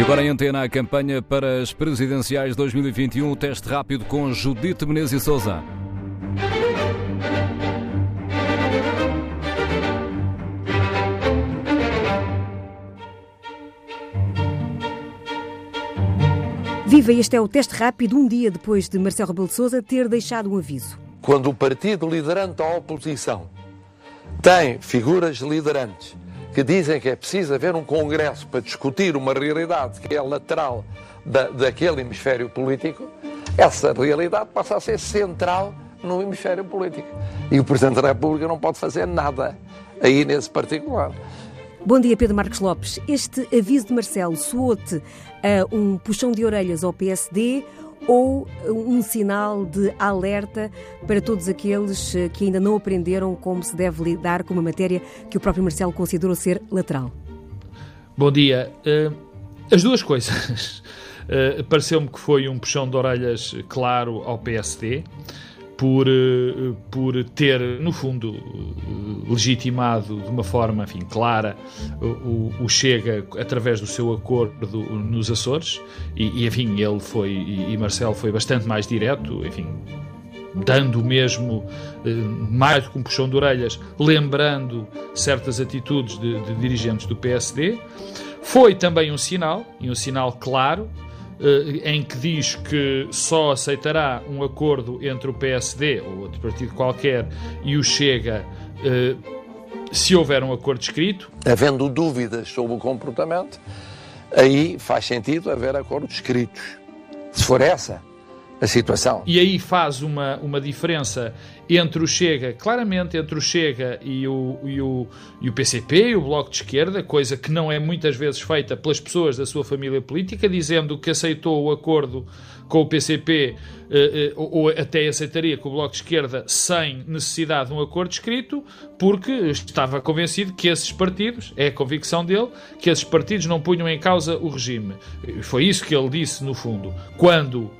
E agora em antena a campanha para as presidenciais 2021, o teste rápido com Judite Menezes e Souza. Viva, este é o teste rápido um dia depois de Marcelo Rebelo de Sousa ter deixado um aviso. Quando o partido liderante da oposição tem figuras liderantes que dizem que é preciso haver um congresso para discutir uma realidade que é lateral da, daquele hemisfério político, essa realidade passa a ser central no hemisfério político. E o Presidente da República não pode fazer nada aí nesse particular. Bom dia, Pedro Marcos Lopes. Este aviso de Marcelo soou-te a um puxão de orelhas ao PSD ou um sinal de alerta para todos aqueles eh, que ainda não aprenderam como se deve lidar com uma matéria que o próprio Marcelo considerou ser lateral? Bom dia. Uh, as duas coisas. Uh, Pareceu-me que foi um puxão de orelhas claro ao PSD por, eh, por ter, no fundo, eh, legitimado de uma forma enfim, clara o, o Chega através do seu acordo nos Açores e, e enfim, ele foi, e Marcelo foi bastante mais direto, enfim, dando mesmo eh, mais do que um puxão de orelhas, lembrando certas atitudes de, de dirigentes do PSD. Foi também um sinal, e um sinal claro, em que diz que só aceitará um acordo entre o PSD ou outro partido qualquer e o Chega eh, se houver um acordo escrito. Havendo dúvidas sobre o comportamento, aí faz sentido haver acordos escritos. Se for essa a situação. E aí faz uma, uma diferença entre o Chega, claramente entre o Chega e o, e, o, e o PCP e o Bloco de Esquerda, coisa que não é muitas vezes feita pelas pessoas da sua família política, dizendo que aceitou o acordo com o PCP eh, eh, ou até aceitaria com o Bloco de Esquerda sem necessidade de um acordo escrito, porque estava convencido que esses partidos, é a convicção dele, que esses partidos não punham em causa o regime. Foi isso que ele disse, no fundo, quando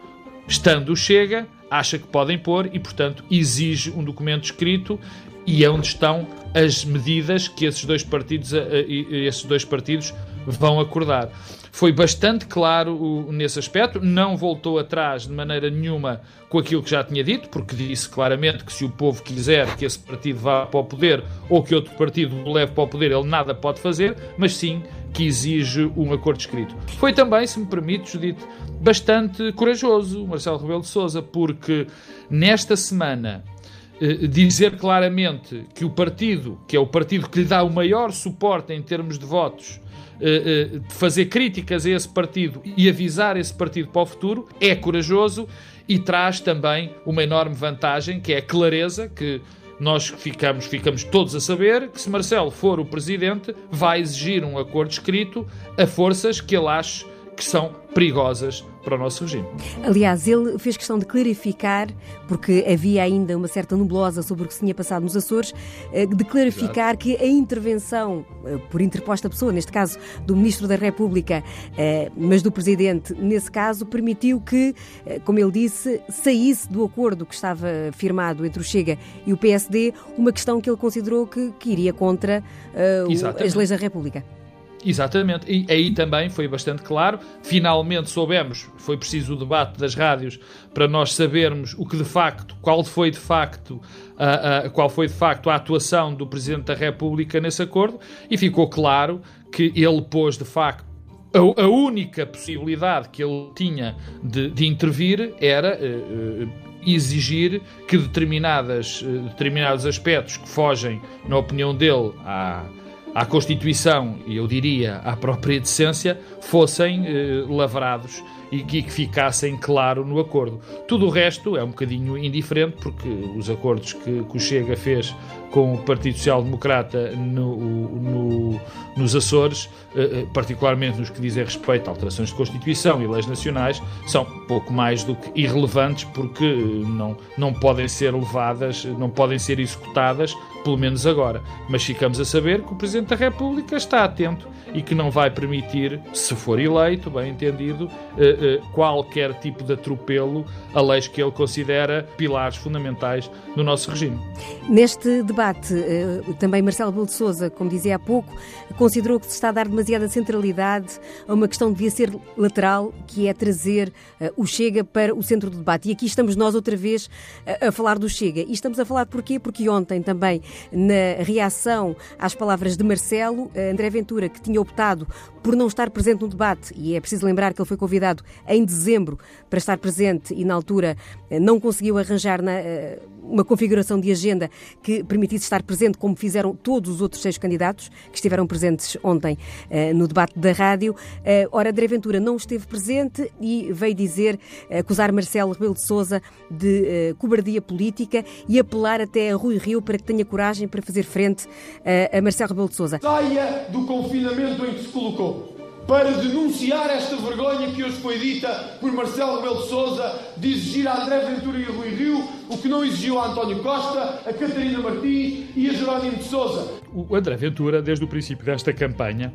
Estando Chega, acha que podem pôr e, portanto, exige um documento escrito e é onde estão as medidas que esses dois partidos, eh, eh, esses dois partidos vão acordar. Foi bastante claro nesse aspecto, não voltou atrás de maneira nenhuma com aquilo que já tinha dito, porque disse claramente que se o povo quiser que esse partido vá para o poder ou que outro partido o leve para o poder, ele nada pode fazer, mas sim que exige um acordo escrito. Foi também, se me permite, Judite, bastante corajoso, Marcelo Rebelo de Sousa, porque nesta semana eh, dizer claramente que o partido, que é o partido que lhe dá o maior suporte em termos de votos, eh, eh, fazer críticas a esse partido e avisar esse partido para o futuro, é corajoso e traz também uma enorme vantagem, que é a clareza que nós ficamos, ficamos todos a saber que se Marcelo for o presidente, vai exigir um acordo escrito a forças que ele ache que são perigosas para o nosso regime. Aliás, ele fez questão de clarificar, porque havia ainda uma certa nublosa sobre o que se tinha passado nos Açores, eh, de clarificar Exato. que a intervenção eh, por interposta pessoa, neste caso do Ministro da República, eh, mas do Presidente, nesse caso, permitiu que, como ele disse, saísse do acordo que estava firmado entre o Chega e o PSD, uma questão que ele considerou que, que iria contra uh, as leis da República. Exatamente, e aí também foi bastante claro. Finalmente soubemos, foi preciso o debate das rádios para nós sabermos o que de facto, qual foi de facto, a, a, qual foi de facto a atuação do Presidente da República nesse acordo, e ficou claro que ele pôs de facto a, única possibilidade que ele tinha de, de intervir era uh, exigir que determinadas, uh, determinados aspectos que fogem, na opinião dele, à à Constituição e eu diria à própria decência fossem eh, lavrados e que, que ficassem claro no acordo. Tudo o resto é um bocadinho indiferente porque os acordos que, que o Chega fez com o Partido Social Democrata no, no, nos Açores, eh, eh, particularmente nos que dizem respeito a alterações de Constituição e leis nacionais, são pouco mais do que irrelevantes porque eh, não, não podem ser levadas, não podem ser executadas, pelo menos agora. Mas ficamos a saber que o Presidente da República está atento e que não vai permitir, se for eleito, bem entendido, qualquer tipo de atropelo a leis que ele considera pilares fundamentais do nosso regime. Neste debate, também Marcelo Belo de Souza, como dizia há pouco, considerou que se está a dar demasiada centralidade a uma questão que devia ser lateral, que é trazer o Chega para o centro do debate. E aqui estamos nós outra vez a falar do Chega. E estamos a falar porquê? Porque ontem também, na reação às palavras de Marcelo, André Ventura, que tinha optado por não estar presente no debate, e é preciso lembrar que ele foi convidado em dezembro para estar presente e na altura não conseguiu arranjar na, uma configuração de agenda que permitisse estar presente, como fizeram todos os outros seis candidatos que estiveram presentes ontem no debate da rádio. Ora, André Ventura não esteve presente e veio dizer, acusar Marcelo Rebelo de Sousa de cobardia política e apelar até a Rui Rio para que tenha coragem para fazer frente a Marcelo Rebelo de Sousa. Saia do confinamento em que se colocou para denunciar esta vergonha que hoje foi dita por Marcelo Rebelo de Sousa de exigir a André Ventura e a Rui Rio o que não exigiu a António Costa, a Catarina Martins e a Jerónimo de Sousa. O André Ventura, desde o princípio desta campanha,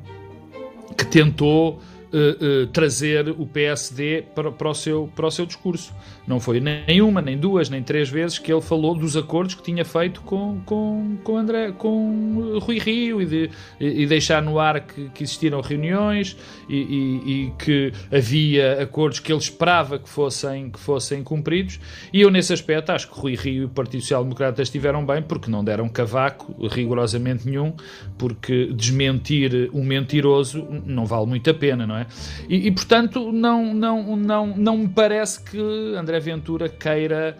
que tentou Uh, uh, trazer o PSD para, para, o seu, para o seu discurso. Não foi nem uma, nem duas, nem três vezes que ele falou dos acordos que tinha feito com, com, com, André, com Rui Rio e, de, e deixar no ar que, que existiram reuniões e, e, e, que havia acordos que ele esperava que fossem, que fossem cumpridos. E eu, nesse aspecto, acho que Rui Rio e o Partido Social Democrata estiveram bem porque não deram cavaco rigorosamente nenhum, porque desmentir um mentiroso não vale muito a pena, não é? E, e, portanto, não, não, não, não me parece que André Ventura queira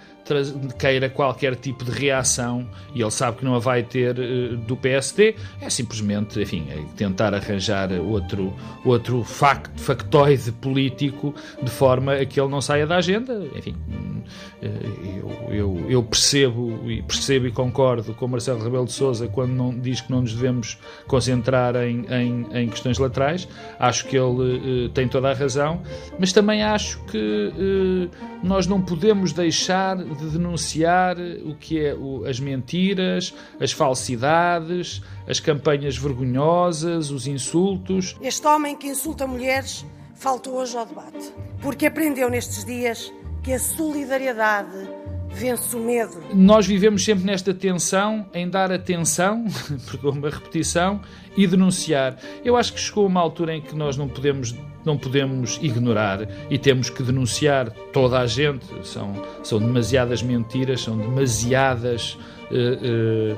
queira qualquer tipo de reação e ele sabe que não a vai ter uh, do PSD, é simplesmente, enfim, é tentar arranjar outro, outro fact, factoide político de forma a que ele não saia da agenda. Enfim, uh, eu, eu, eu, percebo e percebo e concordo com Marcelo Rebelo de Sousa quando não, diz que não nos devemos concentrar em, em, em questões laterais. Acho que ele uh, tem toda a razão, mas também acho que nós não podemos deixar de denunciar o que é o, as mentiras, as falsidades, as campanhas vergonhosas, os insultos. Este homem que insulta mulheres faltou hoje ao debate, porque aprendeu nestes dias que a solidariedade vence o medo. Nós vivemos sempre nesta tensão em dar atenção, perdoa-me a repetição, e denunciar. Eu acho que chegou uma altura em que nós não podemos não podemos ignorar e temos que denunciar toda a gente. São, são demasiadas mentiras, são demasiadas uh, uh,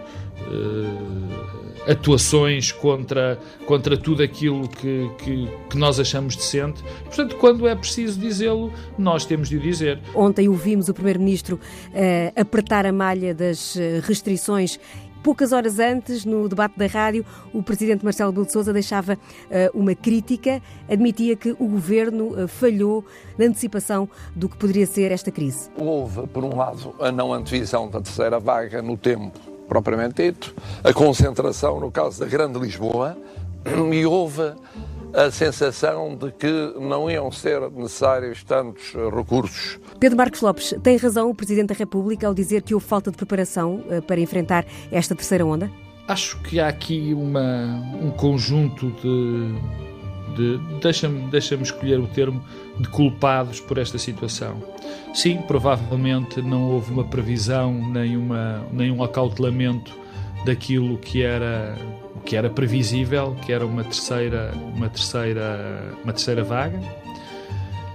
uh, atuações contra, contra tudo aquilo que, que, que, nós achamos decente. Portanto, quando é preciso dizê-lo, nós temos de o dizer. Ontem ouvimos o Primeiro-Ministro apertar a malha das restrições Poucas horas antes, no debate da rádio, o presidente Marcelo Rebelo de Sousa deixava uh, uma crítica, admitia que o governo uh, falhou na antecipação do que poderia ser esta crise. Houve, por um lado, a não antevisão da terceira vaga no tempo propriamente dito, a concentração no caso da Grande Lisboa, e houve a sensação de que não iam ser necessários tantos recursos. Pedro Marcos Lopes, tem razão o Presidente da República ao dizer que houve falta de preparação eh, para enfrentar esta terceira onda? Acho que há aqui uma, um conjunto de. de deixa-me deixa escolher o termo de culpados por esta situação. Sim, provavelmente não houve uma previsão, nem, uma, nem um acautelamento daquilo que era que era previsível, que era uma terceira, uma terceira, uma terceira vaga.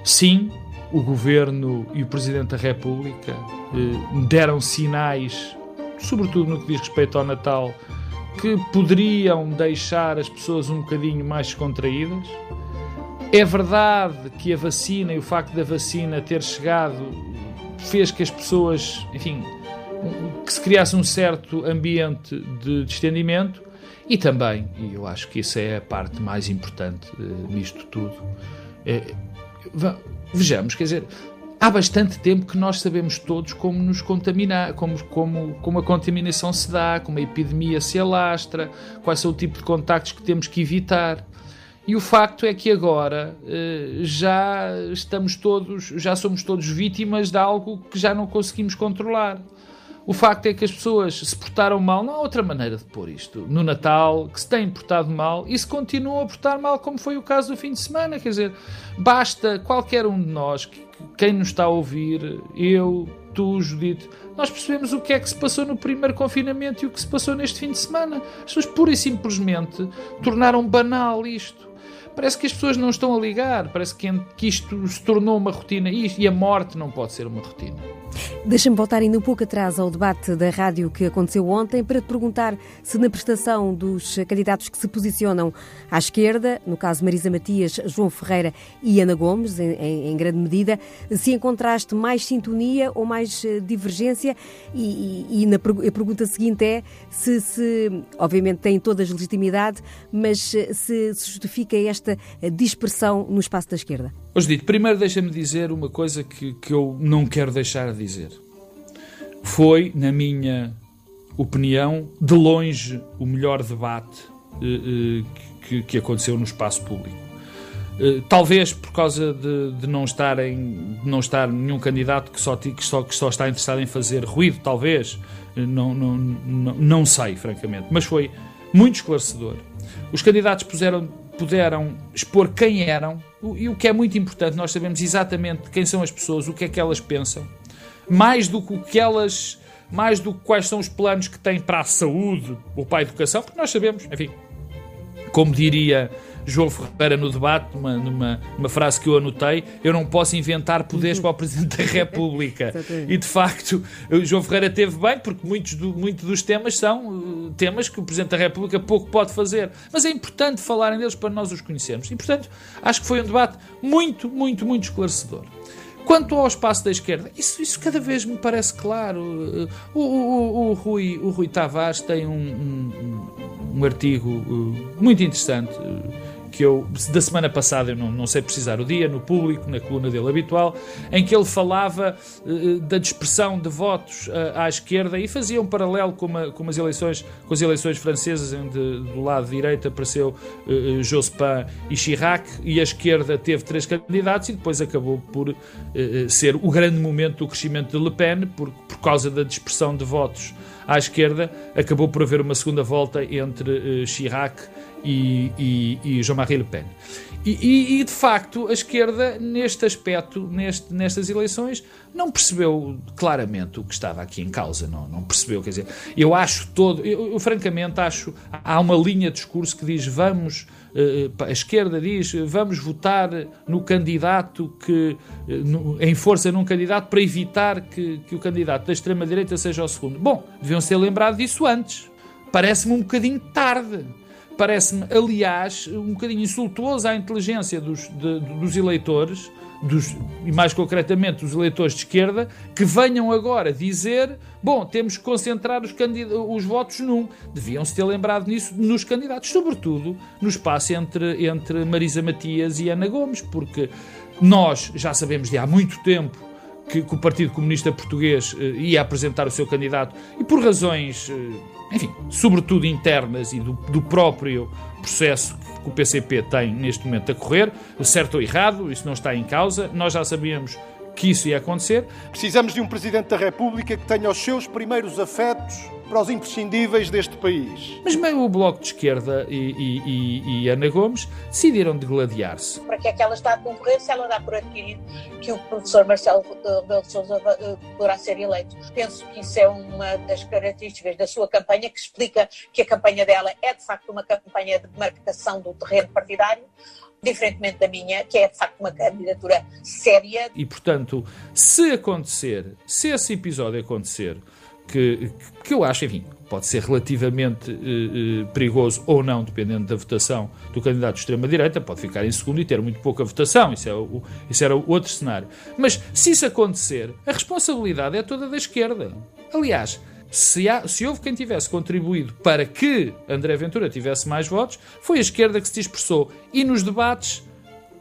Sim, o governo e o presidente da República eh, deram sinais, sobretudo no que diz respeito ao Natal, que poderiam deixar as pessoas um bocadinho mais contraídas. É verdade que a vacina e o facto da vacina ter chegado fez que as pessoas, enfim, que se criasse um certo ambiente de distendimento, e também, e eu acho que isso é a parte mais importante uh, nisto tudo, é, vejamos, quer dizer, há bastante tempo que nós sabemos todos como nos contaminar, como, como, como a contaminação se dá, como a epidemia se alastra, quais são o tipo de contactos que temos que evitar. E o facto é que agora uh, já estamos todos, já somos todos vítimas de algo que já não conseguimos controlar. O facto é que as pessoas se portaram mal, não há outra maneira de pôr isto. No Natal, que se têm portado mal e se continuam a portar mal, como foi o caso do fim de semana. Quer dizer, basta qualquer um de nós, quem nos está a ouvir, eu, tu, Judite, nós percebemos o que é que se passou no primeiro confinamento e o que se passou neste fim de semana. As pessoas pura e simplesmente tornaram banal isto parece que as pessoas não estão a ligar, parece que isto se tornou uma rotina e a morte não pode ser uma rotina. Deixa-me voltar ainda um pouco atrás ao debate da rádio que aconteceu ontem para te perguntar se na prestação dos candidatos que se posicionam à esquerda, no caso Marisa Matias, João Ferreira e Ana Gomes, em, em, em grande medida, se encontraste mais sintonia ou mais eh, divergência e, e, e na, a pergunta seguinte é se, se, obviamente tem todas legitimidade, mas eh, se, se justifica esta eh, dispersão no espaço da esquerda. Hoje dito, primeiro deixa-me dizer uma coisa que, que eu não quero deixar de dizer. Foi, na minha opinião, de longe o melhor debate eh, eh, que, que, aconteceu no espaço público. Eh, talvez por causa de, de, não estarem, de não estar nenhum candidato que só, que, só, que só está interessado em fazer ruído, talvez. Não, não, não, não sei, francamente. Mas foi muito esclarecedor. Os candidatos puseram puderam expor quem eram e o que é muito importante, nós sabemos exatamente quem são as pessoas, o que é que elas pensam, mais do que o que elas, mais do que quais são os planos que têm para a saúde ou para a educação, porque nós sabemos, enfim, como diria João Ferreira no debate, numa, numa, numa, frase que eu anotei, eu não posso inventar poderes para o Presidente da República. e de facto, João Ferreira teve bem, porque muitos, do, muitos dos temas são uh, temas que o Presidente da República pouco pode fazer. Mas é importante falarem deles para nós os conhecermos. E portanto, acho que foi um debate muito, muito, muito esclarecedor. Quanto ao espaço da esquerda, isso, isso cada vez me parece claro. Uh, o, o, o, Rui, o Rui Tavares tem um, um, um artigo uh, muito interessante que eu, da semana passada, eu não, não sei precisar o dia, no público, na coluna dele habitual, em que ele falava uh, da dispersão de votos uh, à esquerda e fazia um paralelo com, uma, com, as, eleições, com as eleições francesas, onde do lado direito apareceu uh, Jospin e Chirac, e a esquerda teve três candidatos e depois acabou por ser o grande momento do crescimento de Le Pen, por, por causa da dispersão de votos à esquerda, acabou por haver uma segunda volta entre Chirac e, e, e Jean-Marie Le Pen. E, e, de facto, a esquerda, neste aspecto, neste, nestas eleições, não percebeu claramente o que estava aqui em causa. Não, não percebeu. Quer dizer, eu acho todo. Eu, eu francamente acho. Há uma linha de discurso que diz vamos. Uh, a esquerda diz vamos votar no candidato que. No, em força num candidato para evitar que, que o candidato da extrema-direita seja o segundo. Bom, deviam ser lembrados disso antes. Parece-me um bocadinho tarde parece-me, aliás, um bocadinho insultuoso à inteligência dos, de, dos eleitores, dos, e mais concretamente dos eleitores de esquerda, que venham agora dizer: bom, temos que concentrar os, os votos num. Deviam-se ter lembrado nisso nos candidatos, sobretudo no espaço entre, entre Marisa Matias e Ana Gomes, porque nós já sabemos de há muito tempo que, que o Partido Comunista Português eh, ia apresentar o seu candidato e por razões. Eh, enfim, sobretudo internas e do, do próprio processo que o PCP tem neste momento a correr, certo ou errado, isso não está em causa, nós já sabíamos que isso ia acontecer. Precisamos de um Presidente da República que tenha os seus primeiros afetos para os imprescindíveis deste país. Mas meio o Bloco de Esquerda e, e, e, e Ana Gomes decidiram degladiar-se. Para que é que ela está a concorrer se ela dá por adquirido que o professor Marcelo Rebelo de Sousa eh, poderá ser eleito? Penso que isso é uma das características da sua campanha que explica que a campanha dela é de facto uma campanha de marcação do terreno partidário diferentemente da minha, que é de facto uma candidatura séria. E portanto, se acontecer, se esse episódio acontecer, que, que eu acho, enfim, pode ser relativamente eh, eh, perigoso ou não, dependendo da votação do candidato de extrema-direita, pode ficar em segundo e ter muito pouca votação, isso, é o, isso era o outro cenário. Mas se isso acontecer, a responsabilidade é toda da esquerda. Aliás, se, há, se, houve quem tivesse contribuído para que André Ventura tivesse mais votos, foi a esquerda que se dispersou. E nos debates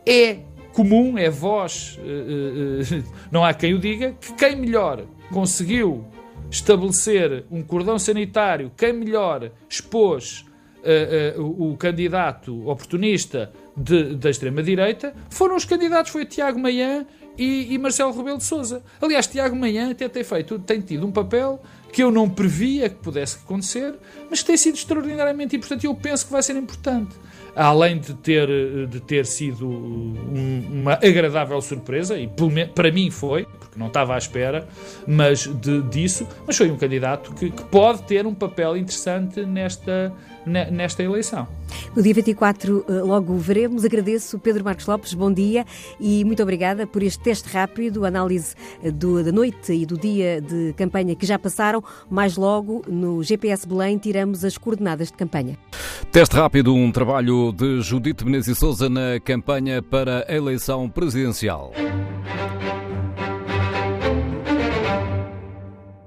é comum, é voz, uh, uh, não há quem o diga, que quem melhor conseguiu estabelecer um cordão sanitário, quem melhor expôs uh, uh, o, candidato oportunista de, da extrema-direita, foram os candidatos, foi Tiago Maia e, e Marcelo Rebelo de Sousa. Aliás, Tiago Manhã até tem feito, tem tido um papel que eu não previa que pudesse acontecer, mas que tem sido extraordinariamente importante e eu penso que vai ser importante. Além de ter, de ter sido um, uma agradável surpresa, e para mim foi, porque não estava à espera mas de, disso, mas foi um candidato que, que pode ter um papel interessante nesta, nesta eleição. No dia 24 eh, logo veremos. Agradeço Pedro Marcos Lopes, bom dia e muito obrigada por este teste rápido, análise eh, do, da noite e do dia de campanha que já passaram. Mais logo, no GPS Belém, tiramos as coordenadas de campanha. Teste rápido, um trabalho de Judite Menezes Souza na campanha para a eleição presidencial.